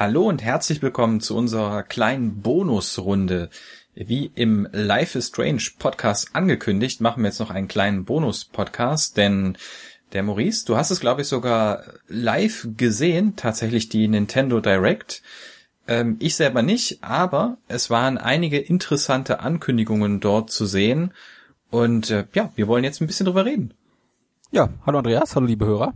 Hallo und herzlich willkommen zu unserer kleinen Bonusrunde. Wie im Life is Strange Podcast angekündigt, machen wir jetzt noch einen kleinen Bonus-Podcast, denn der Maurice, du hast es glaube ich sogar live gesehen, tatsächlich die Nintendo Direct. Ähm, ich selber nicht, aber es waren einige interessante Ankündigungen dort zu sehen und äh, ja, wir wollen jetzt ein bisschen drüber reden. Ja, hallo Andreas, hallo liebe Hörer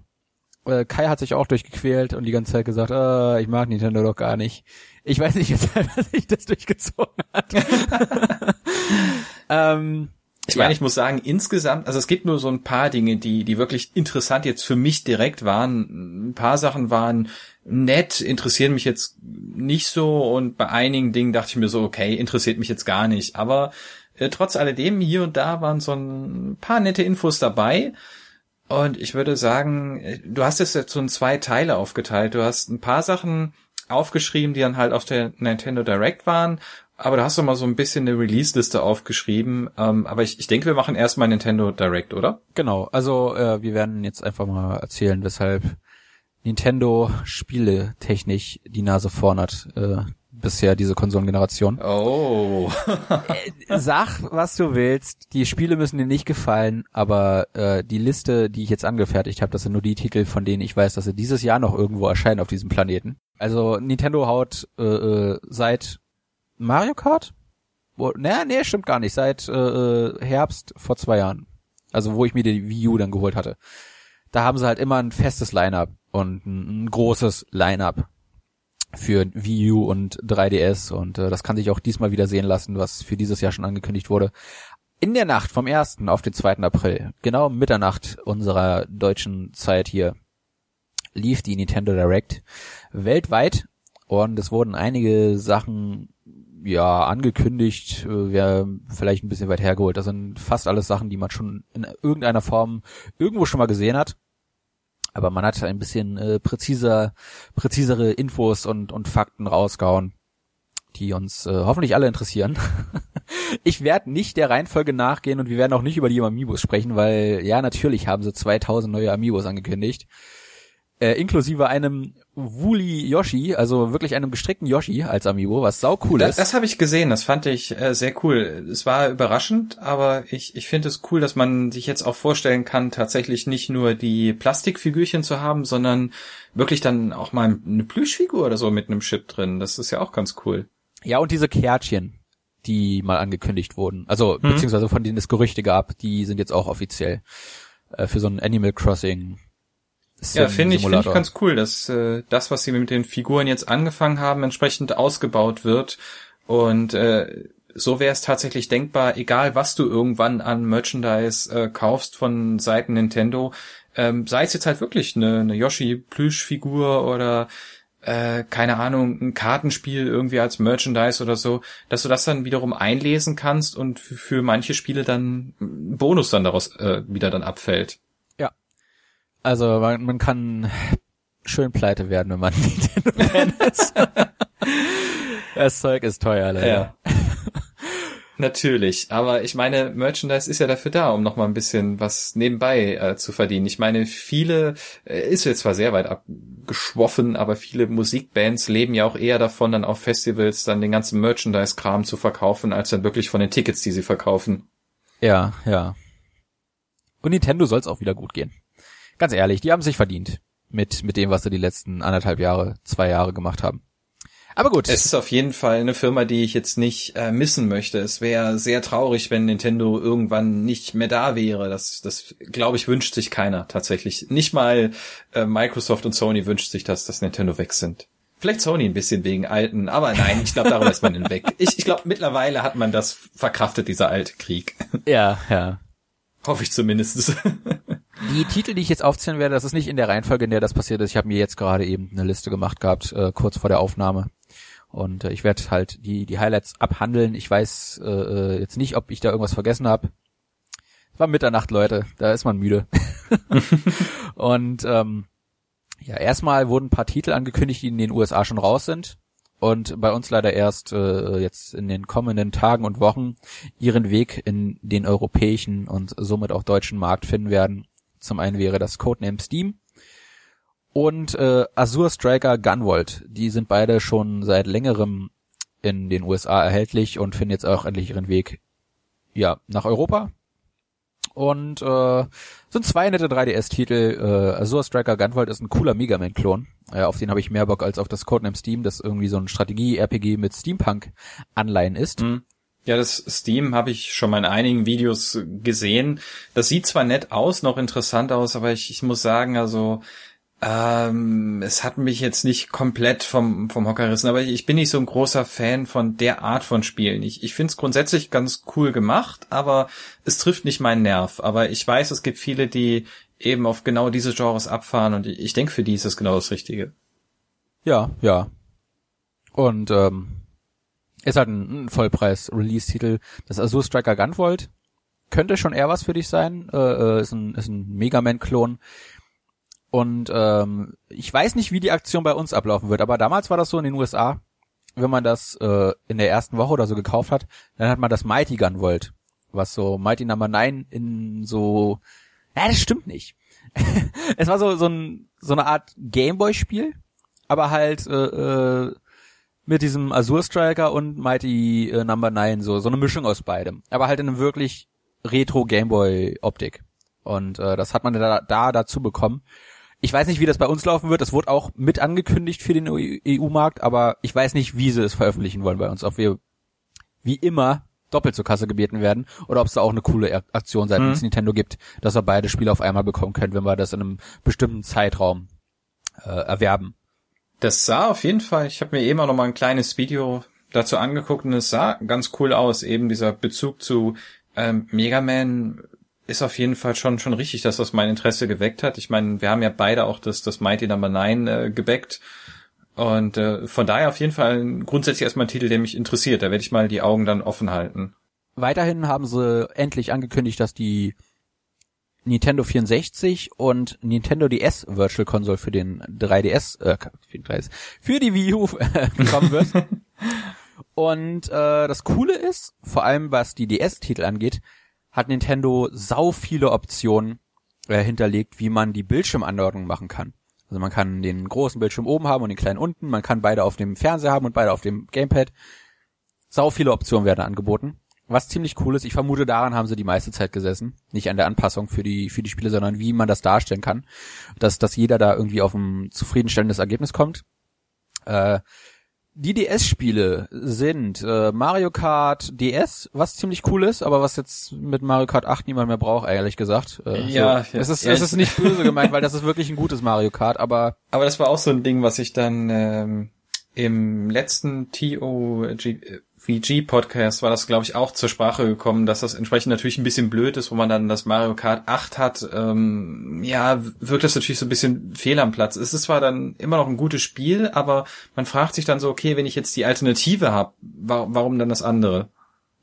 äh, Kai hat sich auch durchgequält und die ganze Zeit gesagt, äh, ich mag Nintendo doch gar nicht. Ich weiß nicht, weshalb sich das durchgezogen hat. ähm, ich meine, ja. ich muss sagen, insgesamt, also es gibt nur so ein paar Dinge, die, die wirklich interessant jetzt für mich direkt waren. Ein paar Sachen waren nett, interessieren mich jetzt nicht so und bei einigen Dingen dachte ich mir so, okay, interessiert mich jetzt gar nicht. Aber äh, trotz alledem, hier und da waren so ein paar nette Infos dabei. Und ich würde sagen, du hast es jetzt so in zwei Teile aufgeteilt. Du hast ein paar Sachen aufgeschrieben, die dann halt auf der Nintendo Direct waren. Aber du hast doch mal so ein bisschen eine Release-Liste aufgeschrieben. Ähm, aber ich, ich denke, wir machen erstmal Nintendo Direct, oder? Genau. Also äh, wir werden jetzt einfach mal erzählen, weshalb Nintendo Spiele technisch die Nase vorn hat. Äh, bisher, diese Konsolengeneration. Oh. Äh, sag, was du willst. Die Spiele müssen dir nicht gefallen, aber äh, die Liste, die ich jetzt angefertigt habe, das sind nur die Titel, von denen ich weiß, dass sie dieses Jahr noch irgendwo erscheinen auf diesem Planeten. Also Nintendo haut äh, äh, seit Mario Kart? Wo, nee, nee, stimmt gar nicht. Seit äh, äh, Herbst vor zwei Jahren. Also wo ich mir die Wii U dann geholt hatte. Da haben sie halt immer ein festes Line-Up und ein, ein großes Line-Up für Wii U und 3DS und äh, das kann sich auch diesmal wieder sehen lassen, was für dieses Jahr schon angekündigt wurde. In der Nacht vom 1. auf den 2. April, genau Mitternacht unserer deutschen Zeit hier, lief die Nintendo Direct weltweit und es wurden einige Sachen ja angekündigt, äh, wäre vielleicht ein bisschen weit hergeholt. Das sind fast alles Sachen, die man schon in irgendeiner Form irgendwo schon mal gesehen hat aber man hat ein bisschen äh, präziser, präzisere Infos und, und Fakten rausgehauen, die uns äh, hoffentlich alle interessieren. ich werde nicht der Reihenfolge nachgehen und wir werden auch nicht über die Amiibos sprechen, weil ja, natürlich haben sie 2000 neue Amiibos angekündigt äh, inklusive einem Wooly Yoshi, also wirklich einem gestrickten Yoshi als Amiibo, was sau cool das, ist. Das habe ich gesehen, das fand ich äh, sehr cool. Es war überraschend, aber ich, ich finde es cool, dass man sich jetzt auch vorstellen kann, tatsächlich nicht nur die Plastikfigürchen zu haben, sondern wirklich dann auch mal eine Plüschfigur oder so mit einem Chip drin. Das ist ja auch ganz cool. Ja, und diese Kärtchen, die mal angekündigt wurden, also hm. beziehungsweise von denen es Gerüchte gab, die sind jetzt auch offiziell äh, für so ein Animal Crossing ja, finde ich, finde ich ganz cool, dass äh, das, was sie mit den Figuren jetzt angefangen haben, entsprechend ausgebaut wird. Und äh, so wäre es tatsächlich denkbar, egal was du irgendwann an Merchandise äh, kaufst von Seiten Nintendo, ähm, sei es jetzt halt wirklich eine, eine Yoshi-Plüschfigur oder äh, keine Ahnung, ein Kartenspiel irgendwie als Merchandise oder so, dass du das dann wiederum einlesen kannst und für, für manche Spiele dann ein Bonus dann daraus äh, wieder dann abfällt. Also man, man kann schön pleite werden, wenn man Nintendo-Fan ist. das Zeug ist teuer, leider. Ja. Natürlich, aber ich meine, Merchandise ist ja dafür da, um noch mal ein bisschen was nebenbei äh, zu verdienen. Ich meine, viele äh, ist jetzt zwar sehr weit abgeschwoffen, aber viele Musikbands leben ja auch eher davon, dann auf Festivals dann den ganzen Merchandise-Kram zu verkaufen, als dann wirklich von den Tickets, die sie verkaufen. Ja, ja. Und Nintendo soll es auch wieder gut gehen ganz ehrlich, die haben sich verdient mit, mit dem, was sie die letzten anderthalb Jahre, zwei Jahre gemacht haben. Aber gut. Es ist auf jeden Fall eine Firma, die ich jetzt nicht äh, missen möchte. Es wäre sehr traurig, wenn Nintendo irgendwann nicht mehr da wäre. Das, das glaube ich, wünscht sich keiner tatsächlich. Nicht mal äh, Microsoft und Sony wünscht sich, dass das Nintendo weg sind. Vielleicht Sony ein bisschen wegen alten, aber nein, ich glaube, darüber ist man hinweg. Ich, ich glaube, mittlerweile hat man das verkraftet, dieser alte Krieg. Ja, ja. Hoffe ich zumindest. Die Titel, die ich jetzt aufzählen werde, das ist nicht in der Reihenfolge, in der das passiert ist. Ich habe mir jetzt gerade eben eine Liste gemacht gehabt, äh, kurz vor der Aufnahme. Und äh, ich werde halt die, die Highlights abhandeln. Ich weiß äh, äh jetzt nicht, ob ich da irgendwas vergessen habe. Es war Mitternacht, Leute. Da ist man müde. und ähm, ja, erstmal wurden ein paar Titel angekündigt, die in den USA schon raus sind und bei uns leider erst äh, jetzt in den kommenden Tagen und Wochen ihren Weg in den europäischen und somit auch deutschen Markt finden werden. Zum einen wäre das Codename Steam und äh, Azure Striker Gunvolt. Die sind beide schon seit längerem in den USA erhältlich und finden jetzt auch endlich ihren Weg ja nach Europa. Und äh, sind zwei nette 3DS-Titel. Äh, Azure Striker Gunvolt ist ein cooler Mega Man-Klon. Äh, auf den habe ich mehr Bock als auf das Codename Steam, das irgendwie so ein Strategie-RPG mit Steampunk-Anleihen ist. Mhm. Ja, das Steam habe ich schon mal in einigen Videos gesehen. Das sieht zwar nett aus, noch interessant aus, aber ich, ich muss sagen, also ähm, es hat mich jetzt nicht komplett vom, vom Hocker gerissen, aber ich bin nicht so ein großer Fan von der Art von Spielen. Ich, ich finde es grundsätzlich ganz cool gemacht, aber es trifft nicht meinen Nerv. Aber ich weiß, es gibt viele, die eben auf genau diese Genres abfahren und ich, ich denke, für die ist es genau das Richtige. Ja, ja. Und ähm, ist halt ein, ein Vollpreis-Release-Titel. Das Azure Striker Gunvolt könnte schon eher was für dich sein. Äh, äh ist ein, ist ein Mega Man-Klon und ähm, ich weiß nicht, wie die Aktion bei uns ablaufen wird, aber damals war das so in den USA, wenn man das äh, in der ersten Woche oder so gekauft hat, dann hat man das Mighty Gun Volt, was so Mighty Number 9 in so, ja, das stimmt nicht. es war so so, ein, so eine Art Gameboy-Spiel, aber halt äh, äh, mit diesem Azure Striker und Mighty äh, Number 9 so so eine Mischung aus beidem, aber halt in einem wirklich Retro Gameboy Optik. Und äh, das hat man da, da dazu bekommen. Ich weiß nicht, wie das bei uns laufen wird. Das wurde auch mit angekündigt für den EU-Markt, aber ich weiß nicht, wie sie es veröffentlichen wollen bei uns. Ob wir wie immer doppelt zur Kasse gebeten werden oder ob es da auch eine coole Aktion seitens mhm. Nintendo gibt, dass wir beide Spiele auf einmal bekommen können, wenn wir das in einem bestimmten Zeitraum äh, erwerben. Das sah auf jeden Fall, ich habe mir eben auch noch mal ein kleines Video dazu angeguckt und es sah ganz cool aus, eben dieser Bezug zu ähm, Mega Man ist auf jeden Fall schon schon richtig, dass das mein Interesse geweckt hat. Ich meine, wir haben ja beide auch das das Mighty Number 9 äh, gebackt. Und äh, von daher auf jeden Fall grundsätzlich erstmal ein Titel, der mich interessiert. Da werde ich mal die Augen dann offen halten. Weiterhin haben sie endlich angekündigt, dass die Nintendo 64 und Nintendo DS Virtual Console für den 3DS, äh, für, den 3DS, für die Wii U äh, kommen wird. und äh, das Coole ist, vor allem was die DS-Titel angeht, hat Nintendo sau viele Optionen äh, hinterlegt, wie man die Bildschirmanordnung machen kann. Also man kann den großen Bildschirm oben haben und den kleinen unten, man kann beide auf dem Fernseher haben und beide auf dem Gamepad. Sau viele Optionen werden angeboten. Was ziemlich cool ist, ich vermute, daran haben sie die meiste Zeit gesessen. Nicht an der Anpassung für die, für die Spiele, sondern wie man das darstellen kann. Dass, dass jeder da irgendwie auf ein zufriedenstellendes Ergebnis kommt. Äh, die DS-Spiele sind äh, Mario Kart DS, was ziemlich cool ist, aber was jetzt mit Mario Kart 8 niemand mehr braucht, ehrlich gesagt. Äh, ja, so. es ist ja, es ist nicht böse gemeint, weil das ist wirklich ein gutes Mario Kart, aber aber das war auch so ein Ding, was ich dann ähm, im letzten TOG VG-Podcast war das, glaube ich, auch zur Sprache gekommen, dass das entsprechend natürlich ein bisschen blöd ist, wo man dann das Mario Kart 8 hat. Ähm, ja, wirkt das natürlich so ein bisschen fehl am Platz. Es ist zwar dann immer noch ein gutes Spiel, aber man fragt sich dann so, okay, wenn ich jetzt die Alternative habe, wa warum dann das andere?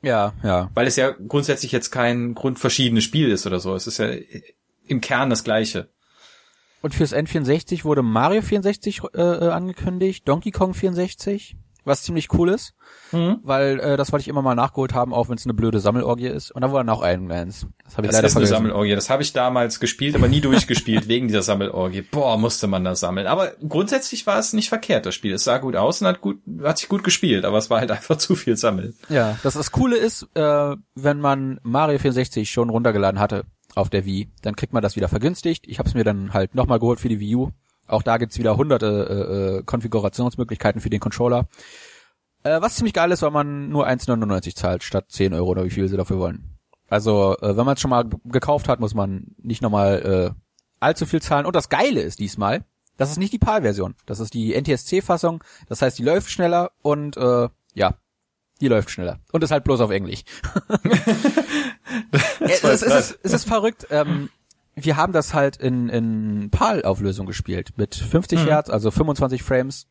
Ja, ja. Weil es ja grundsätzlich jetzt kein grundverschiedenes Spiel ist oder so. Es ist ja im Kern das gleiche. Und fürs N64 wurde Mario 64 äh, äh, angekündigt, Donkey Kong 64 was ziemlich cool ist, mhm. weil äh, das wollte ich immer mal nachgeholt haben, auch wenn es eine blöde Sammelorgie ist. Und dann war noch Iron Mans. Das habe ich das leider ist vergessen. eine Sammelorgie. Das habe ich damals gespielt, aber nie durchgespielt wegen dieser Sammelorgie. Boah, musste man da sammeln. Aber grundsätzlich war es nicht verkehrt, das Spiel. Es sah gut aus und hat gut, hat sich gut gespielt, aber es war halt einfach zu viel Sammeln. Ja, das, das Coole ist, äh, wenn man Mario 64 schon runtergeladen hatte auf der Wii, dann kriegt man das wieder vergünstigt. Ich habe es mir dann halt nochmal geholt für die Wii U auch da gibt's wieder hunderte äh, äh, Konfigurationsmöglichkeiten für den Controller. Äh, was ziemlich geil ist, weil man nur 1,99 zahlt statt 10 Euro oder wie viel sie dafür wollen. Also, äh, wenn man es schon mal gekauft hat, muss man nicht nochmal äh, allzu viel zahlen. Und das Geile ist diesmal, das ist nicht die PAL-Version. Das ist die NTSC-Fassung. Das heißt, die läuft schneller und äh, ja, die läuft schneller. Und ist halt bloß auf Englisch. es, ist, es, ist, es ist verrückt. Ähm, wir haben das halt in, in PAL-Auflösung gespielt mit 50 mhm. Hertz, also 25 Frames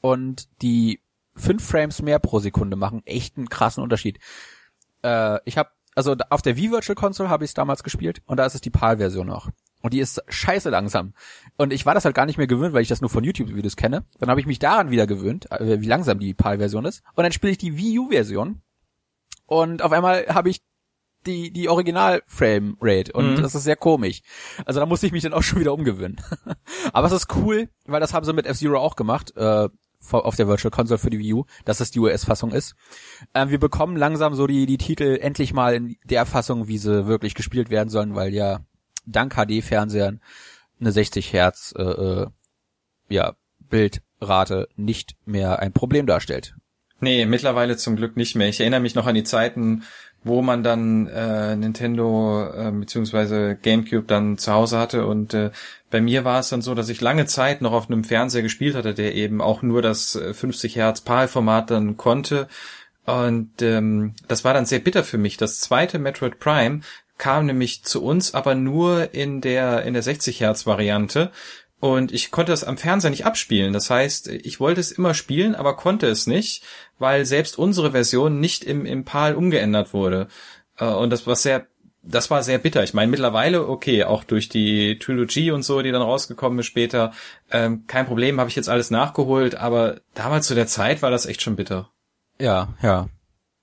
und die 5 Frames mehr pro Sekunde machen echt einen krassen Unterschied. Äh, ich habe also auf der Wii Virtual Console habe ich es damals gespielt und da ist es die PAL-Version noch. Und die ist scheiße langsam. Und ich war das halt gar nicht mehr gewöhnt, weil ich das nur von YouTube-Videos kenne. Dann habe ich mich daran wieder gewöhnt, äh, wie langsam die PAL-Version ist. Und dann spiele ich die Wii U-Version. Und auf einmal habe ich die, die Original-Frame-Rate und mhm. das ist sehr komisch. Also da musste ich mich dann auch schon wieder umgewöhnen. Aber es ist cool, weil das haben sie mit F-Zero auch gemacht, äh, auf der Virtual Console für die Wii U, dass das die US-Fassung ist. Äh, wir bekommen langsam so die, die Titel endlich mal in der Fassung, wie sie wirklich gespielt werden sollen, weil ja dank HD-Fernsehern eine 60 Hertz äh, äh, ja, Bildrate nicht mehr ein Problem darstellt. Nee, mittlerweile zum Glück nicht mehr. Ich erinnere mich noch an die Zeiten, wo man dann äh, Nintendo äh, bzw. GameCube dann zu Hause hatte und äh, bei mir war es dann so, dass ich lange Zeit noch auf einem Fernseher gespielt hatte, der eben auch nur das 50 äh, Hertz PAL-Format dann konnte und ähm, das war dann sehr bitter für mich. Das zweite Metroid Prime kam nämlich zu uns, aber nur in der in der 60 Hertz Variante und ich konnte das am Fernseher nicht abspielen. Das heißt, ich wollte es immer spielen, aber konnte es nicht, weil selbst unsere Version nicht im, im PAL umgeändert wurde. Äh, und das war sehr, das war sehr bitter. Ich meine, mittlerweile, okay, auch durch die Trilogie und so, die dann rausgekommen ist später, ähm, kein Problem, habe ich jetzt alles nachgeholt, aber damals zu der Zeit war das echt schon bitter. Ja, ja.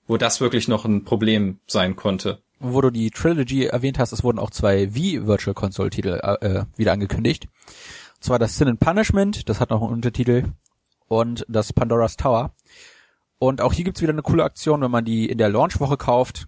Wo das wirklich noch ein Problem sein konnte. Wo du die Trilogy erwähnt hast, es wurden auch zwei Wii Virtual Console Titel äh, wieder angekündigt zwar das Sin and Punishment, das hat noch einen Untertitel, und das Pandora's Tower. Und auch hier gibt's wieder eine coole Aktion, wenn man die in der Launchwoche kauft,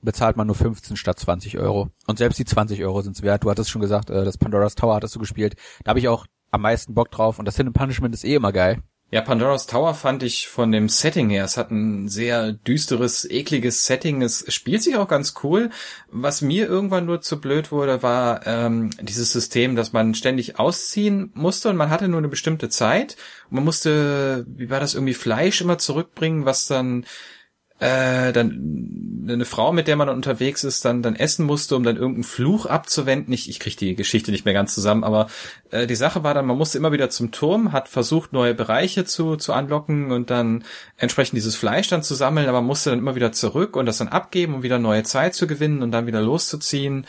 bezahlt man nur 15 statt 20 Euro. Und selbst die 20 Euro sind's wert. Du hattest schon gesagt, äh, das Pandora's Tower hattest du gespielt. Da habe ich auch am meisten Bock drauf. Und das Sin and Punishment ist eh immer geil. Ja, Pandora's Tower fand ich von dem Setting her, es hat ein sehr düsteres, ekliges Setting. Es spielt sich auch ganz cool. Was mir irgendwann nur zu blöd wurde, war ähm, dieses System, dass man ständig ausziehen musste und man hatte nur eine bestimmte Zeit. Und man musste, wie war das, irgendwie Fleisch immer zurückbringen, was dann äh, dann eine Frau, mit der man unterwegs ist, dann dann essen musste, um dann irgendeinen Fluch abzuwenden. Ich, ich kriege die Geschichte nicht mehr ganz zusammen, aber äh, die Sache war dann, man musste immer wieder zum Turm, hat versucht, neue Bereiche zu, zu anlocken und dann entsprechend dieses Fleisch dann zu sammeln, aber musste dann immer wieder zurück und das dann abgeben, um wieder neue Zeit zu gewinnen und dann wieder loszuziehen.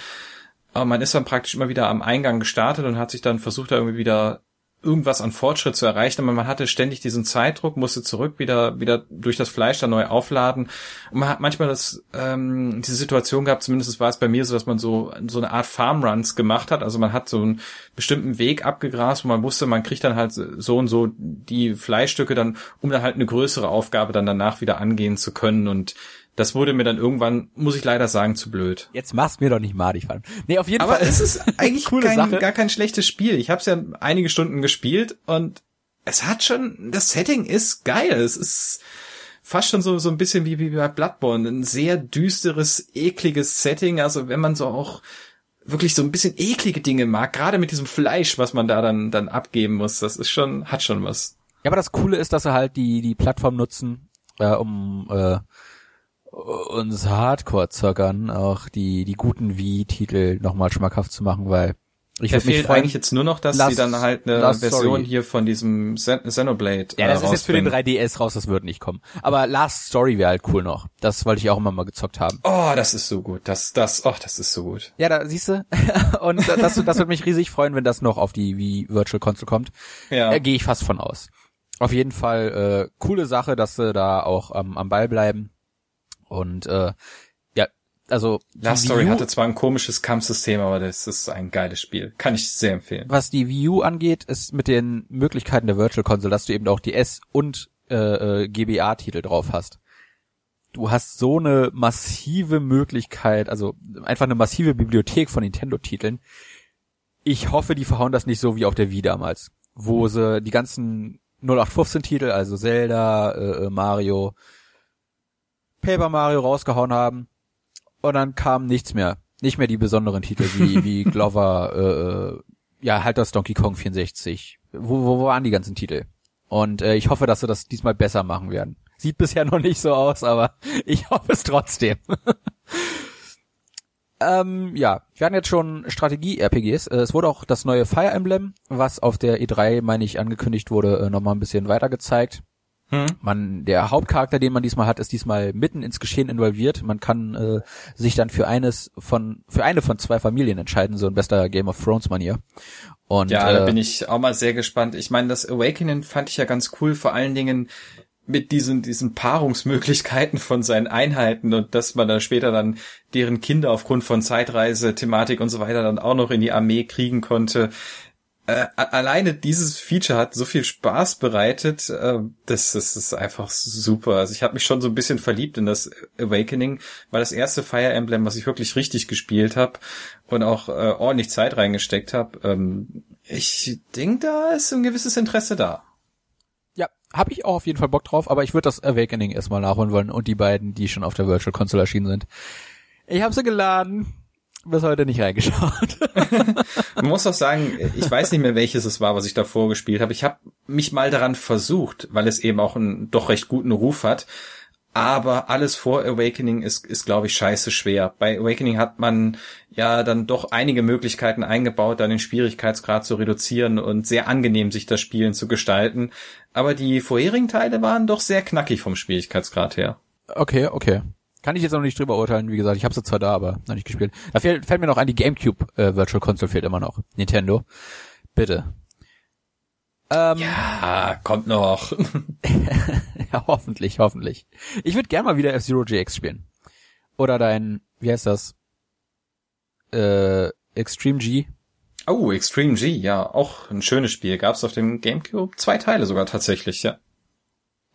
Aber man ist dann praktisch immer wieder am Eingang gestartet und hat sich dann versucht, da irgendwie wieder irgendwas an Fortschritt zu erreichen, aber man hatte ständig diesen Zeitdruck, musste zurück wieder wieder durch das Fleisch dann neu aufladen. Und man hat manchmal das ähm, diese Situation gehabt, zumindest war es bei mir so, dass man so so eine Art Farmruns gemacht hat, also man hat so einen bestimmten Weg abgegrast, wo man wusste, man kriegt dann halt so und so die Fleischstücke dann, um dann halt eine größere Aufgabe dann danach wieder angehen zu können. Und das wurde mir dann irgendwann, muss ich leider sagen, zu blöd. Jetzt machst mir doch nicht madig fallen. Nee, auf jeden Aber Fall. Aber es ist eigentlich kein, gar kein schlechtes Spiel. Ich habe es ja einige Stunden gespielt und es hat schon, das Setting ist geil. Es ist fast schon so, so ein bisschen wie, wie bei Bloodborne. Ein sehr düsteres, ekliges Setting. Also wenn man so auch wirklich so ein bisschen eklige Dinge mag, gerade mit diesem Fleisch, was man da dann, dann abgeben muss, das ist schon, hat schon was. Ja, aber das Coole ist, dass sie halt die, die Plattform nutzen, äh, um äh, uns Hardcore-Zockern auch die, die guten Wii-Titel nochmal schmackhaft zu machen, weil ich würde mich freuen, eigentlich jetzt nur noch, dass Last, sie dann halt eine Last Version Story. hier von diesem Xenoblade Ja, das äh, ist jetzt für den 3DS raus, das wird nicht kommen. Aber Last Story wäre halt cool noch. Das wollte ich auch immer mal gezockt haben. Oh, das ist so gut. Das, das, oh, das ist so gut. Ja, da siehst du. Und das, das würde mich riesig freuen, wenn das noch auf die Wii Virtual Console kommt. Ja. Äh, Gehe ich fast von aus. Auf jeden Fall äh, coole Sache, dass sie da auch ähm, am Ball bleiben. Und äh, ja, also Last Story hatte zwar ein komisches Kampfsystem, aber das ist ein geiles Spiel. Kann ich sehr empfehlen. Was die Wii U angeht, ist mit den Möglichkeiten der Virtual Console, dass du eben auch die S- und äh, äh GBA-Titel drauf hast. Du hast so eine massive Möglichkeit, also einfach eine massive Bibliothek von Nintendo-Titeln. Ich hoffe, die verhauen das nicht so wie auf der Wii damals, wo sie die ganzen 0815-Titel, also Zelda, äh, äh Mario, Paper Mario rausgehauen haben und dann kam nichts mehr. Nicht mehr die besonderen Titel wie, wie Glover, äh, äh, ja, halt das Donkey Kong 64. Wo, wo, wo waren die ganzen Titel? Und äh, ich hoffe, dass sie das diesmal besser machen werden. Sieht bisher noch nicht so aus, aber ich hoffe es trotzdem. ähm, ja, wir hatten jetzt schon Strategie-RPGs. Äh, es wurde auch das neue Fire Emblem, was auf der E3, meine ich, angekündigt wurde, äh, nochmal ein bisschen weiter gezeigt. Hm. Man, der Hauptcharakter, den man diesmal hat, ist diesmal mitten ins Geschehen involviert. Man kann äh, sich dann für eines von für eine von zwei Familien entscheiden, so in bester Game of Thrones Manier. Und ja, äh, da bin ich auch mal sehr gespannt. Ich meine, das Awakening fand ich ja ganz cool, vor allen Dingen mit diesen, diesen Paarungsmöglichkeiten von seinen Einheiten und dass man dann später dann deren Kinder aufgrund von Zeitreise, Thematik und so weiter dann auch noch in die Armee kriegen konnte. Äh, alleine dieses Feature hat so viel Spaß bereitet, äh, das, das ist einfach super. Also ich habe mich schon so ein bisschen verliebt in das Awakening, weil das erste Fire Emblem, was ich wirklich richtig gespielt habe und auch äh, ordentlich Zeit reingesteckt habe. Ähm, ich denke, da ist ein gewisses Interesse da. Ja, habe ich auch auf jeden Fall Bock drauf, aber ich würde das Awakening erstmal nachholen wollen und die beiden, die schon auf der Virtual Console erschienen sind. Ich habe sie geladen bis heute nicht reingeschaut. Man muss auch sagen, ich weiß nicht mehr, welches es war, was ich davor gespielt habe. Ich habe mich mal daran versucht, weil es eben auch einen doch recht guten Ruf hat. Aber alles vor Awakening ist, ist glaube ich, scheiße schwer. Bei Awakening hat man ja dann doch einige Möglichkeiten eingebaut, dann den Schwierigkeitsgrad zu reduzieren und sehr angenehm sich das Spielen zu gestalten. Aber die vorherigen Teile waren doch sehr knackig vom Schwierigkeitsgrad her. Okay, okay. Kann ich jetzt noch nicht drüber urteilen, wie gesagt, ich habe sie zwar da, aber noch nicht gespielt. Da fällt, fällt mir noch ein, die GameCube äh, Virtual Console fehlt immer noch. Nintendo. Bitte. Ähm, ja, kommt noch. ja, hoffentlich, hoffentlich. Ich würde gern mal wieder F-Zero GX spielen. Oder dein, wie heißt das? Äh, Extreme G. Oh, Extreme G, ja, auch ein schönes Spiel. Gab's auf dem GameCube zwei Teile sogar tatsächlich, ja.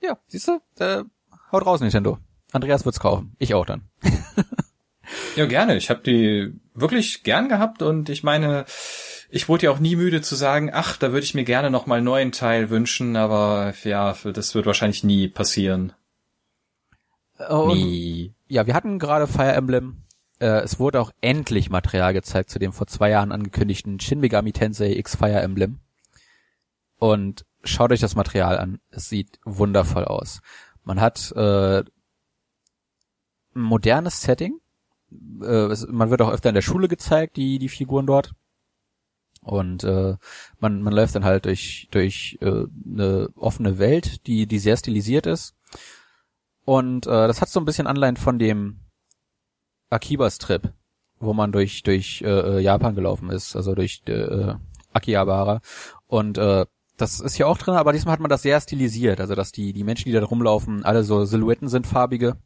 Ja, siehst du? Äh, haut raus, Nintendo. Andreas wird's kaufen. Ich auch dann. ja, gerne. Ich habe die wirklich gern gehabt und ich meine, ich wurde ja auch nie müde zu sagen, ach, da würde ich mir gerne noch mal einen neuen Teil wünschen, aber ja, das wird wahrscheinlich nie passieren. Und, nie. Ja, wir hatten gerade Fire Emblem. Äh, es wurde auch endlich Material gezeigt zu dem vor zwei Jahren angekündigten Shin Megami Tensei X Fire Emblem. Und schaut euch das Material an. Es sieht wundervoll aus. Man hat äh, ein modernes Setting. Äh, es, man wird auch öfter in der Schule gezeigt, die, die Figuren dort. Und äh, man, man läuft dann halt durch, durch äh, eine offene Welt, die, die sehr stilisiert ist. Und äh, das hat so ein bisschen Anleihen von dem Akibas-Trip, wo man durch, durch äh, Japan gelaufen ist, also durch äh, Akihabara. Und äh, das ist hier auch drin, aber diesmal hat man das sehr stilisiert, also dass die, die Menschen, die da rumlaufen, alle so Silhouetten sind farbige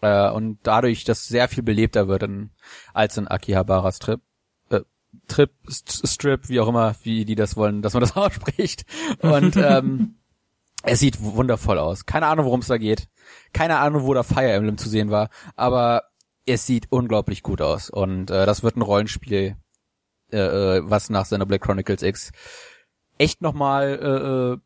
äh, und dadurch das sehr viel belebter wird in, als in Akihabaras Trip. Äh, Trip, St Strip, wie auch immer, wie die das wollen, dass man das ausspricht. Und ähm, es sieht wundervoll aus. Keine Ahnung, worum es da geht. Keine Ahnung, wo da Fire Emblem zu sehen war. Aber es sieht unglaublich gut aus. Und äh, das wird ein Rollenspiel, äh, äh was nach seiner Black Chronicles X echt nochmal, äh, äh,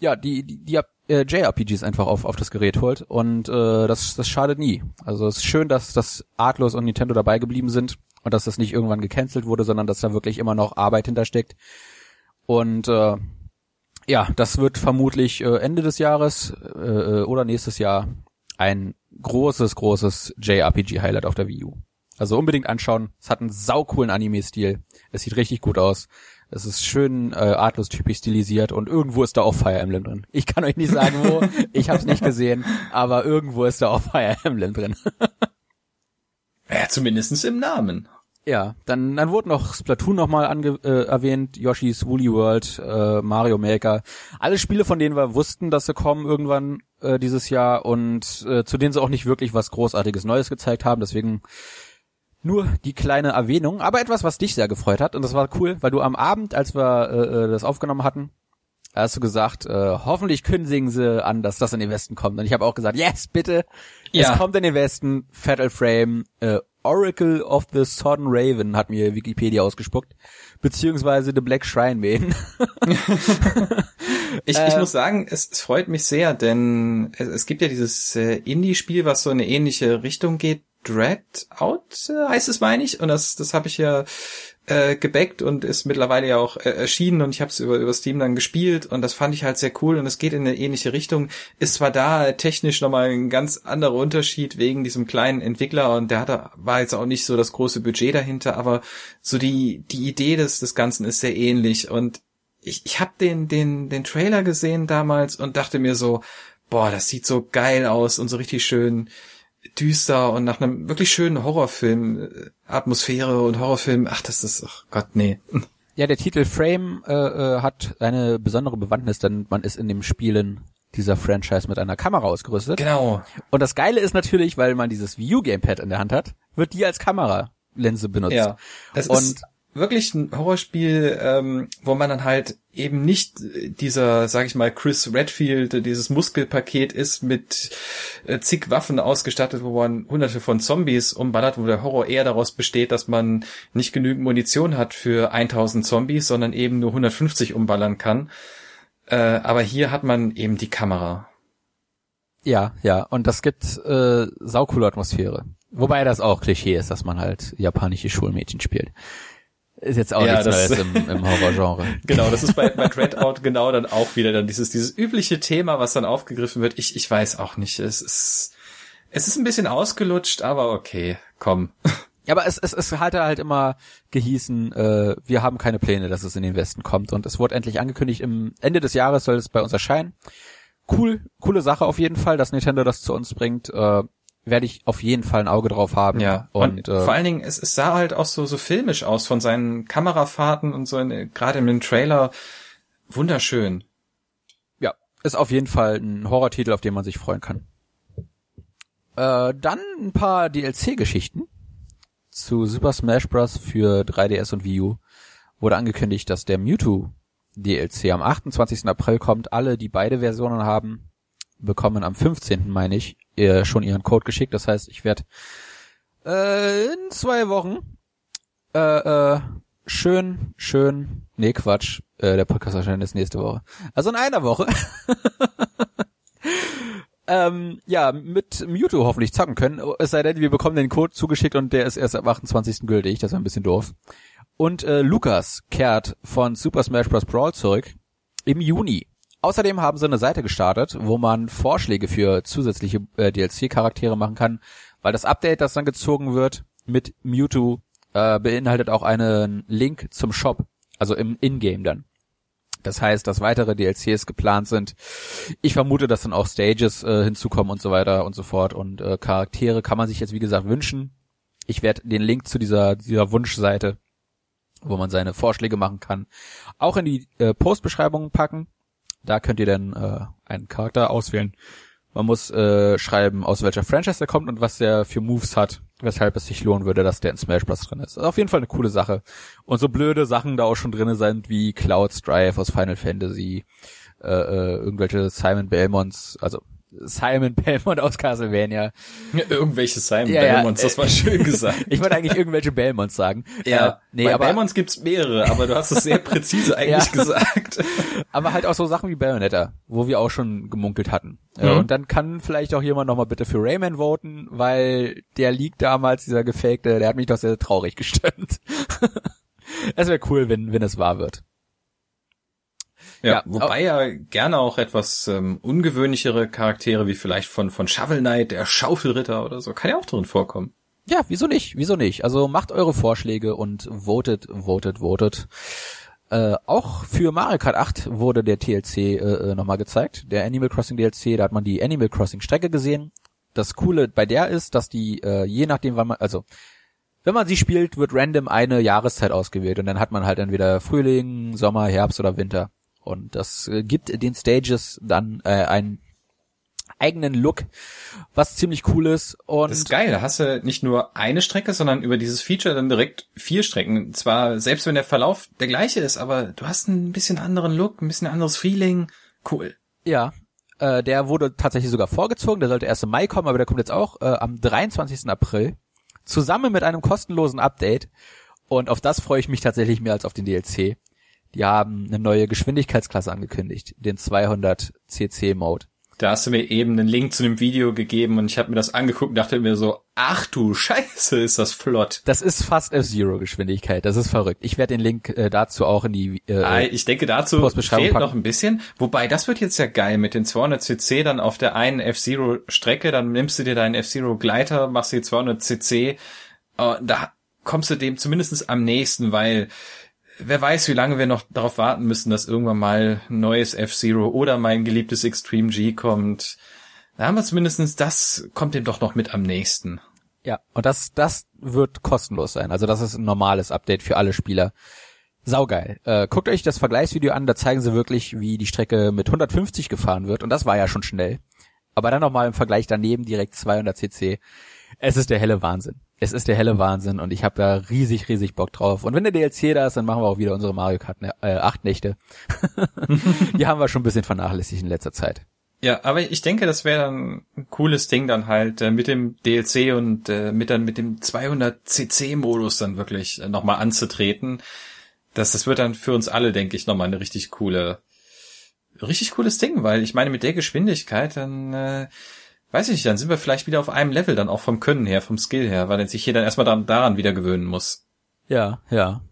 ja, die, die, die äh, JRPGs einfach auf, auf das Gerät holt und äh, das, das schadet nie. Also es ist schön, dass, dass Artlos und Nintendo dabei geblieben sind und dass das nicht irgendwann gecancelt wurde, sondern dass da wirklich immer noch Arbeit hintersteckt. Und äh, ja, das wird vermutlich äh, Ende des Jahres äh, äh oder nächstes Jahr ein großes, großes JRPG-Highlight auf der Wii U. Also unbedingt anschauen. Es hat einen saucoolen Anime-Stil. Es sieht richtig gut aus. Es ist schön äh, artlos typisch stilisiert und irgendwo ist da auch Fire Emblem drin. Ich kann euch nicht sagen, wo. ich habe es nicht gesehen, aber irgendwo ist da auch Fire Emblem drin. ja, zumindestens im Namen. Ja, dann, dann wurde noch Splatoon nochmal ange äh, erwähnt, Yoshi's Woolly World, äh, Mario Maker. Alle Spiele, von denen wir wussten, dass sie kommen irgendwann äh, dieses Jahr und äh, zu denen sie auch nicht wirklich was Großartiges Neues gezeigt haben. Deswegen nur die kleine Erwähnung, aber etwas, was dich sehr gefreut hat und das war cool, weil du am Abend, als wir äh, äh, das aufgenommen hatten, hast du gesagt, äh, hoffentlich kündigen sie an, dass das in den Westen kommt. Und ich habe auch gesagt, yes, bitte, ja. es kommt in den Westen, Fatal Frame, äh, Oracle of the Southern Raven hat mir Wikipedia ausgespuckt, beziehungsweise The Black Shrine Man. ich, ich äh, muss sagen, es, es freut mich sehr, denn es, es gibt ja dieses äh, Indie-Spiel, was so in eine ähnliche Richtung geht, Dread Out äh, heißt es, meine ich. Und das, das habe ich ja äh, gebackt und ist mittlerweile ja auch äh, erschienen. Und ich habe es über, über Steam dann gespielt. Und das fand ich halt sehr cool. Und es geht in eine ähnliche Richtung. Ist zwar da technisch nochmal ein ganz anderer Unterschied wegen diesem kleinen Entwickler. Und der hatte, war jetzt auch nicht so das große Budget dahinter, aber so die, die Idee des, des Ganzen ist sehr ähnlich. Und ich, ich habe den, den, den Trailer gesehen damals und dachte mir so, boah, das sieht so geil aus und so richtig schön düster und nach einem wirklich schönen Horrorfilm, äh, Atmosphäre und Horrorfilm, ach, das ist, ach Gott, nee. Ja, der Titel Frame äh, äh, hat eine besondere Bewandtnis, denn man ist in dem Spielen dieser Franchise mit einer Kamera ausgerüstet. Genau. Und das Geile ist natürlich, weil man dieses View Gamepad in der Hand hat, wird die als Kameralinse benutzt. Ja. Es Und ist wirklich ein Horrorspiel, ähm, wo man dann halt eben nicht dieser, sag ich mal, Chris Redfield, dieses Muskelpaket ist mit äh, zig Waffen ausgestattet, wo man hunderte von Zombies umballert, wo der Horror eher daraus besteht, dass man nicht genügend Munition hat für 1000 Zombies, sondern eben nur 150 umballern kann. Äh, aber hier hat man eben die Kamera. Ja, ja. Und das gibt äh, saucoole Atmosphäre. Wobei das auch Klischee ist, dass man halt japanische Schulmädchen spielt. Ist jetzt auch Ja, nichts das- Neues im, im Horrorgenre. Genau, das ist bei, bei Dreadout genau dann auch wieder dann dieses, dieses übliche Thema, was dann aufgegriffen wird. Ich, ich weiß auch nicht. Es ist, es ist ein bisschen ausgelutscht, aber okay, komm. Ja, aber es, es, es hat halt immer gehießen, äh, wir haben keine Pläne, dass es in den Westen kommt. Und es wurde endlich angekündigt, im Ende des Jahres soll es bei uns erscheinen. Cool, coole Sache auf jeden Fall, dass Nintendo das zu uns bringt. Äh, werde ich auf jeden Fall ein Auge drauf haben. Ja, Und, und, äh, vor allen Dingen, es, es sah halt auch so, so filmisch aus von seinen Kamerafahrten und so, in, gerade in dem Trailer. Wunderschön. ja, ist auf jeden Fall ein Horrortitel, auf den man sich freuen kann. Äh, dann ein paar DLC-Geschichten zu Super Smash Bros. für 3DS und Wii U. Wurde angekündigt, dass der Mewtwo DLC am 28. April kommt. Alle, die beide Versionen haben, bekommen am 15. meine ich, äh, schon ihren Code geschickt. Das heißt, ich werde äh, in zwei Wochen äh, äh, schön, schön, nee Quatsch, äh, der Podcast erscheint jetzt nächste Woche. Also in einer Woche. ähm, ja, mit Mewtwo hoffentlich zocken können. Es sei denn, wir bekommen den Code zugeschickt und der ist erst am 28. gültig. Das ist ein bisschen doof. Und äh, Lukas kehrt von Super Smash Bros. Brawl zurück im Juni. Außerdem haben sie eine Seite gestartet, wo man Vorschläge für zusätzliche äh, DLC-Charaktere machen kann, weil das Update, das dann gezogen wird mit Mewtwo, äh, beinhaltet auch einen Link zum Shop, also im Ingame dann. Das heißt, dass weitere DLCs geplant sind. Ich vermute, dass dann auch Stages äh, hinzukommen und so weiter und so fort. Und äh, Charaktere kann man sich jetzt, wie gesagt, wünschen. Ich werde den Link zu dieser, dieser Wunschseite, wo man seine Vorschläge machen kann, auch in die äh, Postbeschreibung packen. Da könnt ihr dann äh, einen Charakter auswählen. Man muss äh, schreiben, aus welcher Franchise er kommt und was der für Moves hat, weshalb es sich lohnen würde, dass der in Smash Bros. drin ist. Also auf jeden Fall eine coole Sache. Und so blöde Sachen da auch schon drinne sind wie Cloud Strife aus Final Fantasy, äh, äh, irgendwelche Simon Belmonts, also Simon Belmont aus Castlevania. Irgendwelche Simon Ja, ja, Belmonts, das war schön gesagt. Ich wollte eigentlich irgendwelche Belmonts sagen. Ja, äh, nee, aber, Belmonts gibt's mehrere, aber du hast es sehr präzise eigentlich Ja. gesagt. aber halt auch so Sachen wie Bayonetta, wo wir auch schon gemunkelt hatten. Äh, Mhm. Und dann kann vielleicht auch jemand nochmal bitte für Rayman voten, weil der liegt damals, dieser gefakte, der hat mich doch sehr traurig gestimmt. Es wäre cool, wenn, wenn es wahr wird. Ja, Ja, wobei ja gerne auch etwas ähm, ungewöhnlichere Charaktere wie vielleicht von von Shovel Knight, der Schaufelritter oder so, kann ja auch drin vorkommen. Ja, wieso nicht? Wieso nicht? Also macht eure Vorschläge und votet, votet, votet. Äh, auch für Mario Kart 8 wurde der TLC äh, äh, nochmal gezeigt. Der Animal Crossing DLC, da hat man die Animal Crossing Strecke gesehen. Das Coole bei der ist, dass die, äh, je nachdem, wann man, also wenn man sie spielt, wird random eine Jahreszeit ausgewählt und dann hat man halt entweder Frühling, Sommer, Herbst oder Winter. Und das äh, gibt den Stages dann äh, einen eigenen Look, was ziemlich cool ist. Und Das ist geil, da hast du nicht nur eine Strecke, sondern über dieses Feature dann direkt vier Strecken. Zwar, selbst wenn der Verlauf der gleiche ist, aber du hast ein bisschen anderen Look, ein bisschen anderes Feeling. Cool. Ja, äh, der wurde tatsächlich sogar vorgezogen. Der sollte erst im Mai kommen, aber der kommt jetzt auch äh, am 23. April zusammen mit einem kostenlosen Update. Und auf das freue ich mich tatsächlich mehr als auf den DLC. Die haben eine neue Geschwindigkeitsklasse angekündigt, den 200 CC Mode. Da hast du mir eben einen Link zu dem Video gegeben und ich habe mir das angeguckt und dachte mir so, ach du Scheiße, ist das flott. Das ist fast F-Zero Geschwindigkeit. Das ist verrückt. Ich werde den Link äh, dazu auch in die äh, Ah, Ich denke, dazu fehlt packen. noch ein bisschen. Wobei, das wird jetzt ja geil mit den 200 cc dann auf der einen F-Zero-Strecke. Dann nimmst du dir deinen F-Zero-Gleiter, machst die 200 cc. Äh, da kommst du dem zumindest am nächsten, weil wer weiß, wie lange wir noch darauf warten müssen, dass irgendwann mal ein neues F-Zero oder mein geliebtes Extreme G kommt. Da haben wir zumindestens das kommt dem doch noch mit am nächsten. Ja, und das, das wird kostenlos sein. Also das ist ein normales Update für alle Spieler. Saugeil. Äh, guckt euch das Vergleichsvideo an, da zeigen sie wirklich, wie die Strecke mit 150 gefahren wird und das war ja schon schnell. Aber dann nochmal im Vergleich daneben direkt 200 cc. Es ist der helle Wahnsinn. Es ist der helle Wahnsinn und ich habe da riesig, riesig Bock drauf. Und wenn der DLC da ist, dann machen wir auch wieder unsere Mario Kart äh, 8 Nächte. die haben wir schon ein bisschen vernachlässigt in letzter Zeit. Ja, aber ich denke, das wäre dann ein cooles Ding dann halt äh, mit dem DLC und äh, mit dann mit dem 200 CC Modus dann wirklich äh, nochmal anzutreten. Das, das wird dann für uns alle, denke ich, nochmal eine richtig coole, richtig cooles Ding, weil ich meine, mit der Geschwindigkeit, dann, äh, weiß ich nicht, dann sind wir vielleicht wieder auf einem Level dann auch vom Können her, vom Skill her, weil sich hier dann erstmal daran, daran wieder gewöhnen muss. Ja, ja.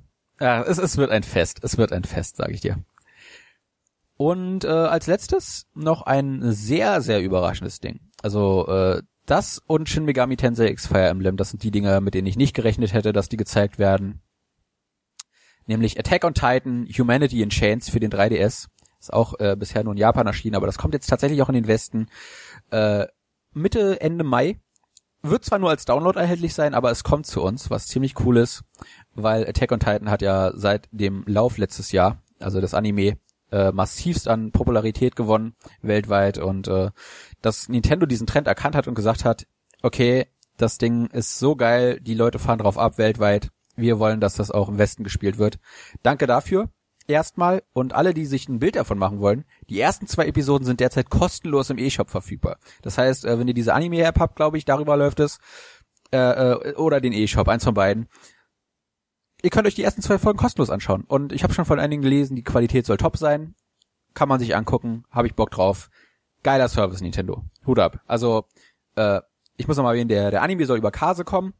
Ja, es, es wird ein Fest. Es wird ein Fest, sage ich dir. Und äh, als letztes noch ein sehr, sehr überraschendes Ding. Also äh, das und Shin Megami Tensei X Fire Emblem, das sind die Dinge, mit denen ich nicht gerechnet hätte, dass die gezeigt werden. Nämlich Attack on Titan, Humanity in Chains für den 3DS. Ist auch äh, bisher nur in Japan erschienen, aber das kommt jetzt tatsächlich auch in den Westen. Äh, Mitte, Ende Mai. Wird zwar nur als Download erhältlich sein, aber es kommt zu uns, was ziemlich cool ist, weil Attack on Titan hat ja seit dem Lauf letztes Jahr, also das Anime, äh, massivst an Popularität gewonnen weltweit und äh, dass Nintendo diesen Trend erkannt hat und gesagt hat, okay, das Ding ist so geil, die Leute fahren drauf ab weltweit, wir wollen, dass das auch im Westen gespielt wird. Danke dafür. Erstmal und alle, die sich ein Bild davon machen wollen, die ersten zwei Episoden sind derzeit kostenlos im E-Shop verfügbar. Das heißt, äh, wenn ihr diese Anime-App habt, glaube ich, darüber läuft es, äh, äh, oder den E-Shop, eins von beiden, ihr könnt euch die ersten zwei Folgen kostenlos anschauen. Und ich habe schon von einigen gelesen, die Qualität soll top sein. Kann man sich angucken, habe ich Bock drauf. Geiler Service, Nintendo. Hut ab. Also, äh, ich muss noch mal erwähnen, der, der Anime soll über Kase kommen.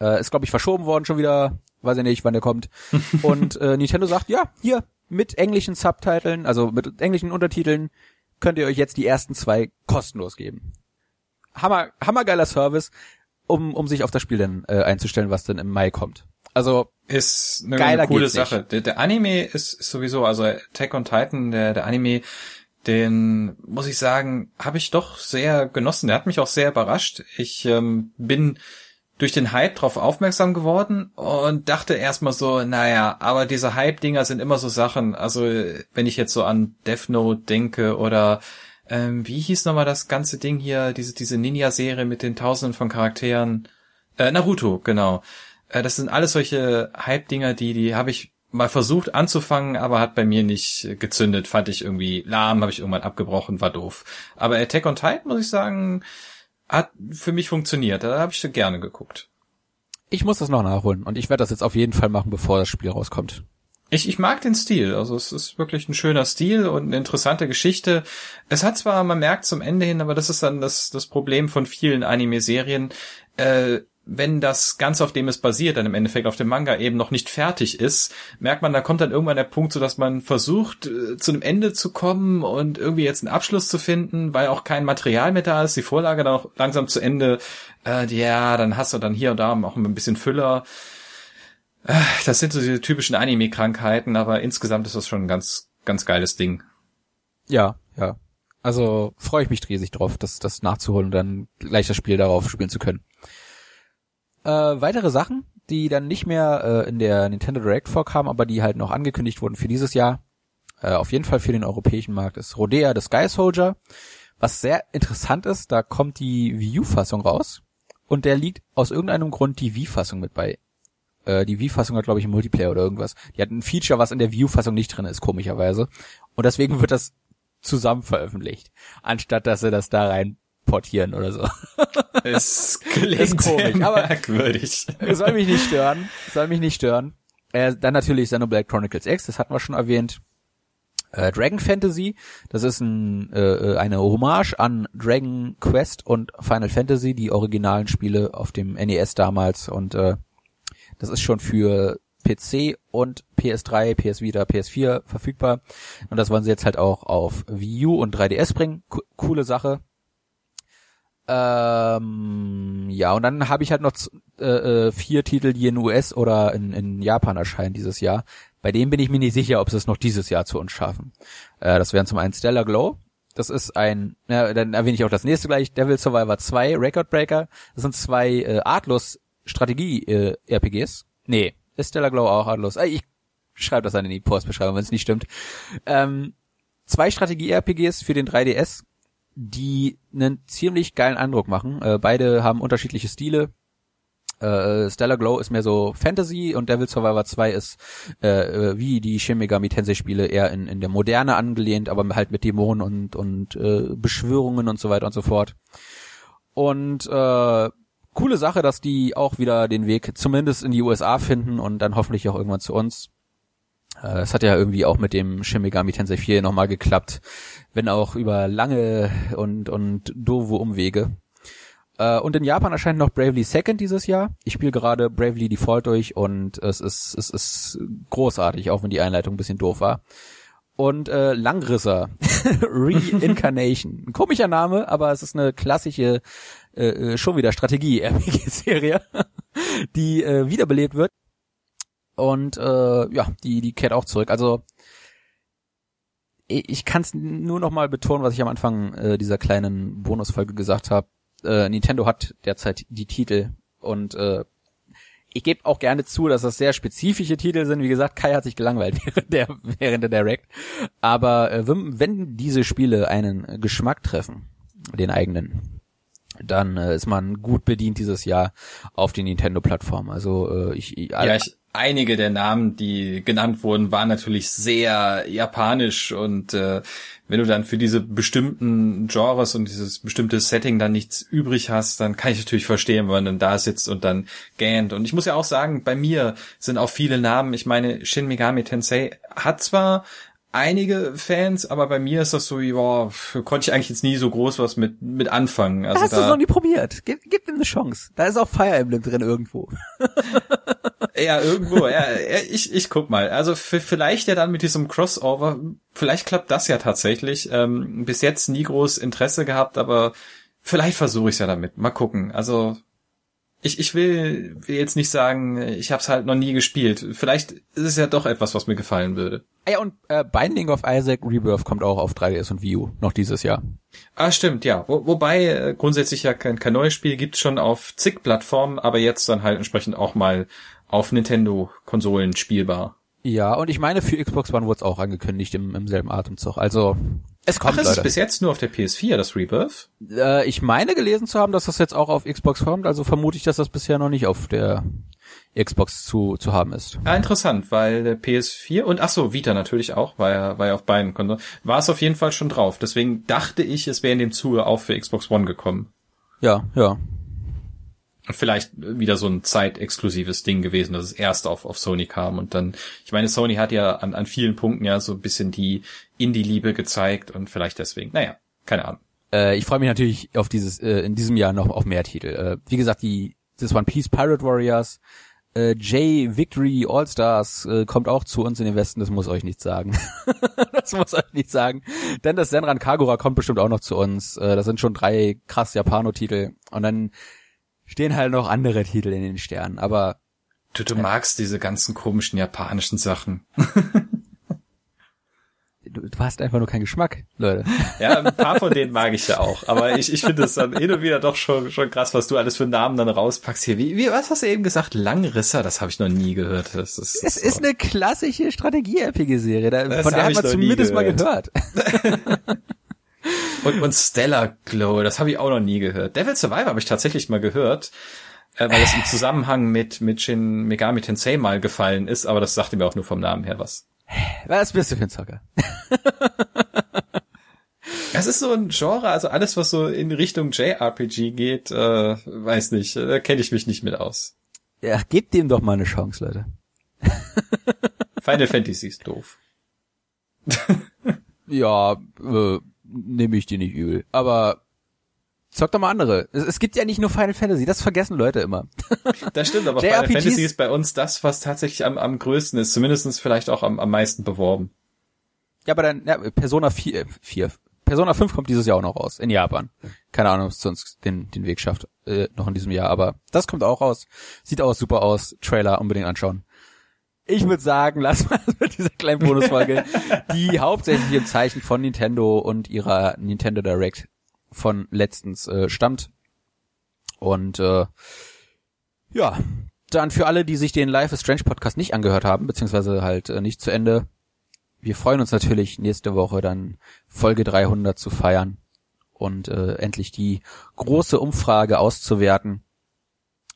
Äh, ist, glaube ich, verschoben worden schon wieder. Weiß ich nicht, wann der kommt. Und äh, Nintendo sagt, ja, hier, mit englischen Subtiteln, also mit englischen Untertiteln, könnt ihr euch jetzt die ersten zwei kostenlos geben. Hammer, hammergeiler Service, um, um sich auf das Spiel dann äh, einzustellen, was dann im Mai kommt. Also ist eine, eine coole Sache. Der, der, Anime ist, ist sowieso, also Attack on Titan, der, der Anime, den muss ich sagen, habe ich doch sehr genossen. Der hat mich auch sehr überrascht. Ich ähm, bin durch den Hype drauf aufmerksam geworden und dachte erstmal so, naja, aber diese Hype-Dinger sind immer so Sachen, also wenn ich jetzt so an Death Note denke oder ähm, wie hieß nochmal das ganze Ding hier, diese, diese Ninja-Serie mit den tausenden von Charakteren, äh, Naruto, genau. Äh, das sind alles solche Hype-Dinger, die, die habe ich mal versucht anzufangen, aber hat bei mir nicht gezündet, fand ich irgendwie lahm, habe ich irgendwann abgebrochen, war doof. Aber Attack on Titan, muss ich sagen, hat für mich funktioniert. Da habe ich gerne geguckt. Ich muss das noch nachholen und ich werde das jetzt auf jeden Fall machen, bevor das Spiel rauskommt. Ich, ich mag den Stil. Also es ist wirklich ein schöner Stil und eine interessante Geschichte. Es hat zwar, man merkt zum Ende hin, aber das ist dann das, das Problem von vielen Anime-Serien. Äh, wenn das Ganze, auf dem es basiert, dann im Endeffekt auf dem Manga eben noch nicht fertig ist, merkt man, da kommt dann irgendwann der Punkt, so dass man versucht, äh, zu einem Ende zu kommen und irgendwie jetzt einen Abschluss zu finden, weil auch kein Material mehr da ist, die Vorlage dann auch langsam zu Ende, äh, ja, dann hast du dann hier und da auch ein bisschen Füller. Äh, das sind so diese typischen Anime-Krankheiten, aber insgesamt ist das schon ein ganz, ganz geiles Ding. Ja, ja. Also freue ich mich riesig drauf, das, das nachzuholen und dann gleich das Spiel darauf spielen zu können. Äh, weitere Sachen, die dann nicht mehr äh, in der Nintendo Direct vorkamen, aber die halt noch angekündigt wurden für dieses Jahr, äh, auf jeden Fall für den europäischen Markt, ist Rodea the Sky Soldier. Was sehr interessant ist, da kommt die Wii U-Fassung raus und der liegt aus irgendeinem Grund die Wii-Fassung mit bei. Äh, die Wii-Fassung hat, glaube ich, einen Multiplayer oder irgendwas. Die hat ein Feature, was in der Wii U-Fassung nicht drin ist, komischerweise. Und deswegen wird das zusammen veröffentlicht, anstatt dass sie das da rein portieren oder so. Es klingt ist komisch, aber merkwürdig. Soll mich nicht stören. Soll mich nicht stören. Äh, dann natürlich Xenoblade Chronicles X, das hatten wir schon erwähnt. Äh, Dragon Fantasy, das ist ein, äh, eine Hommage an Dragon Quest und Final Fantasy, die originalen Spiele auf dem NES damals und äh, das ist schon für PC und PS3, PS Vita, PS4 verfügbar und das wollen sie jetzt halt auch auf Wii U und 3DS bringen. Co coole Sache. Ähm, ja, und dann habe ich halt noch äh, äh, vier Titel, die in US oder in, in Japan erscheinen dieses Jahr. Bei denen bin ich mir nicht sicher, ob sie es noch dieses Jahr zu uns schaffen. Äh, das wären zum einen Stellar Glow. Das ist ein, ja, dann erwähne ich auch das nächste gleich, Devil Survivor 2, Record Breaker. Das sind zwei äh, Artlos Strategie äh. Nee, ist Stellar Glow auch Artlos. Äh, ich Schreibt das dann in die Postbeschreibung, wenn es nicht stimmt. Ähm, zwei Strategie-RPGs für den 3DS, die einen ziemlich geilen Eindruck machen. Äh, beide haben unterschiedliche Stile. Äh, Stellar Glow ist mehr so Fantasy und Devil Survivor 2 ist äh, äh, wie die Shin Megami Tensei Spiele eher in, in der Moderne angelehnt, aber halt mit Dämonen und, und äh, Beschwörungen und so weiter und so fort. Und äh, coole Sache, dass die auch wieder den Weg zumindest in die USA finden und dann hoffentlich auch irgendwann zu uns. Äh, es hat ja irgendwie auch mit dem Shin Megami Tensei 4 nochmal geklappt, wenn auch über lange und, und doofe Umwege. Äh, und in Japan erscheint noch Bravely Second dieses Jahr. Ich spiele gerade Bravely Default durch und es ist, es ist großartig, auch wenn die Einleitung ein bisschen doof war. Und äh, Langrisser, Reincarnation. Ein komischer Name, aber es ist eine klassische, äh, äh schon wieder Strategie-RPG-Serie, die äh, wiederbelebt wird. Und äh, ja, die, die kehrt auch zurück. Also ich kann es nur noch mal betonen, was ich am Anfang äh, dieser kleinen Bonusfolge gesagt habe äh, Nintendo hat derzeit die Titel und äh, ich gebe auch gerne zu, dass das sehr spezifische Titel sind. Wie gesagt, Kai hat sich gelangweilt während der, während der Direct. Aber äh, wenn, wenn diese Spiele einen Geschmack treffen, den eigenen, dann äh, ist man gut bedient dieses Jahr auf die Nintendo-Plattform. Also äh, ich, ich, ja, ich einige der Namen, die genannt wurden, waren natürlich sehr japanisch und äh, wenn du dann für diese bestimmten Genres und dieses bestimmte Setting dann nichts übrig hast, dann kann ich natürlich verstehen, wenn man dann da sitzt und dann gähnt. Und ich muss ja auch sagen, bei mir sind auch viele Namen. Ich meine, Shin Megami Tensei hat zwar einige Fans, aber bei mir ist das so, ja, konnte ich eigentlich jetzt nie so groß was mit mit anfangen. Also Hast da, du noch nie probiert? Gib, gib ihm eine Chance. Da ist auch Fire Emblem drin irgendwo. ja, irgendwo. Ja, ich ich guck mal. Also vielleicht ja dann mit diesem Crossover, vielleicht klappt das ja tatsächlich. Ähm, bis jetzt nie groß Interesse gehabt, aber vielleicht versuche ich es ja damit. Mal gucken. Also ich, ich will, will jetzt nicht sagen, ich habe es halt noch nie gespielt. Vielleicht ist es ja doch etwas, was mir gefallen würde. Ah ja, und äh, Binding of Isaac Rebirth kommt auch auf 3DS und Wii U noch dieses Jahr. Ah, stimmt, ja. Wo, wobei äh, grundsätzlich ja kein, kein neues Spiel gibt's schon auf zig Plattformen, aber jetzt dann halt entsprechend auch mal auf Nintendo-Konsolen spielbar. Ja, und ich meine, für Xbox One wurde es auch angekündigt im, im selben Atemzug. Also es kommt. Ach, ist es bis jetzt nur auf der PS4, das Rebirth? Äh, ich meine gelesen zu haben, dass das jetzt auch auf Xbox kommt, also vermute ich, dass das bisher noch nicht auf der Xbox zu, zu haben ist. Ja, interessant, weil der PS4 und ach so, Vita natürlich auch, war ja, war ja auf beiden Konsolen, war es auf jeden Fall schon drauf. Deswegen dachte ich, es wäre in dem Zuge auch für Xbox One gekommen. Ja, ja vielleicht wieder so ein zeitexklusives Ding gewesen, dass es erst auf, auf Sony kam und dann, ich meine, Sony hat ja an, an vielen Punkten ja so ein bisschen die Indie-Liebe gezeigt und vielleicht deswegen, naja, keine Ahnung. Äh, ich freue mich natürlich auf dieses, äh, in diesem Jahr noch auf mehr Titel. Äh, wie gesagt, die, das One Piece Pirate Warriors, äh, J Victory All Stars äh, kommt auch zu uns in den Westen, das muss euch nicht sagen. das muss euch nicht sagen. Denn das Senran Kagura kommt bestimmt auch noch zu uns. Äh, das sind schon drei krass Japano-Titel. Und dann stehen halt noch andere Titel in den Sternen, aber. Du, du magst diese ganzen komischen japanischen Sachen. du, du hast einfach nur keinen Geschmack, Leute. Ja, ein paar von denen mag ich ja auch. Aber ich, ich finde es dann hin und wieder doch schon, schon krass, was du alles für Namen dann rauspackst hier. Wie, wie was hast du eben gesagt? Langrisser? Das habe ich noch nie gehört. Das ist, das es ist eine klassische Strategie-RPG-Serie. Von der hat man zumindest mal gehört. Und, und Stellar Glow, das habe ich auch noch nie gehört. Devil Survivor habe ich tatsächlich mal gehört, äh, weil es im Zusammenhang mit, mit Shin Megami Tensei mal gefallen ist, aber das sagte mir auch nur vom Namen her was. Was bist du für ein Zocker? Es ist so ein Genre, also alles, was so in Richtung JRPG geht, äh, weiß nicht, da kenne ich mich nicht mit aus. Ja, gebt dem doch mal eine Chance, Leute. Final Fantasy ist doof. ja, äh, nehme ich dir nicht übel. Aber zock doch mal andere. Es, es, gibt ja nicht nur Final Fantasy, das vergessen Leute immer. Das stimmt, aber Final Fantasy ist bei uns das, was tatsächlich am, am größten ist, zumindestens vielleicht auch am, am meisten beworben. Ja, aber dann, ja, Persona 4, 4, Persona 5 kommt dieses Jahr auch noch raus, in Japan. Keine Ahnung, ob es uns den, den Weg schafft, äh, noch in diesem Jahr, aber das kommt auch raus. Sieht auch super aus, Trailer unbedingt anschauen. Ich würde sagen, lass mal mit dieser kleinen Bonusfolge, die hauptsächlich im Zeichen von Nintendo und ihrer Nintendo Direct von letztens äh, stammt. Und äh, ja, Dann für alle, die sich den Life is Strange Podcast nicht angehört haben, beziehungsweise halt äh, nicht zu Ende, wir freuen uns natürlich nächste Woche dann Folge 300 zu feiern und äh, endlich die große Umfrage auszuwerten.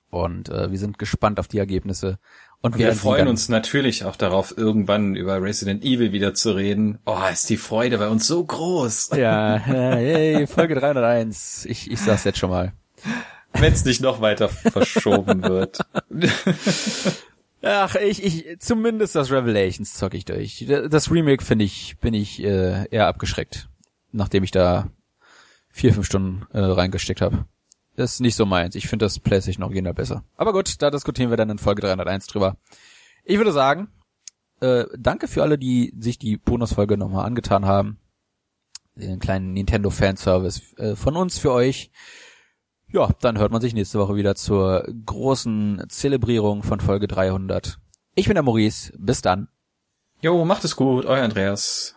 Und äh, wir sind gespannt auf die Ergebnisse. Und, wir freuen uns natürlich auch darauf, irgendwann über Resident Evil wieder zu reden. Oh, ist die Freude bei uns so groß. Ja, hey, Folge 301. Ich, ich sag's jetzt schon mal. Wenn es nicht noch weiter verschoben wird. Ach, ich, ich, zumindest das Revelations zock ich durch. Das Remake finde ich, bin ich äh, eher abgeschreckt, nachdem ich da vier, fünf Stunden äh, reingesteckt habe. Das ist nicht so meins. Ich finde das PlayStation Original besser. Aber gut, da diskutieren wir dann in Folge 301 drüber. Ich würde sagen, äh, danke für alle, die sich die Bonusfolge nochmal angetan haben. Den kleinen Nintendo Fanservice äh, von uns für euch. Ja, dann hört man sich nächste Woche wieder zur großen Zelebrierung von Folge 300. Ich bin der Maurice. Bis dann. Jo, macht es gut. Euer Andreas.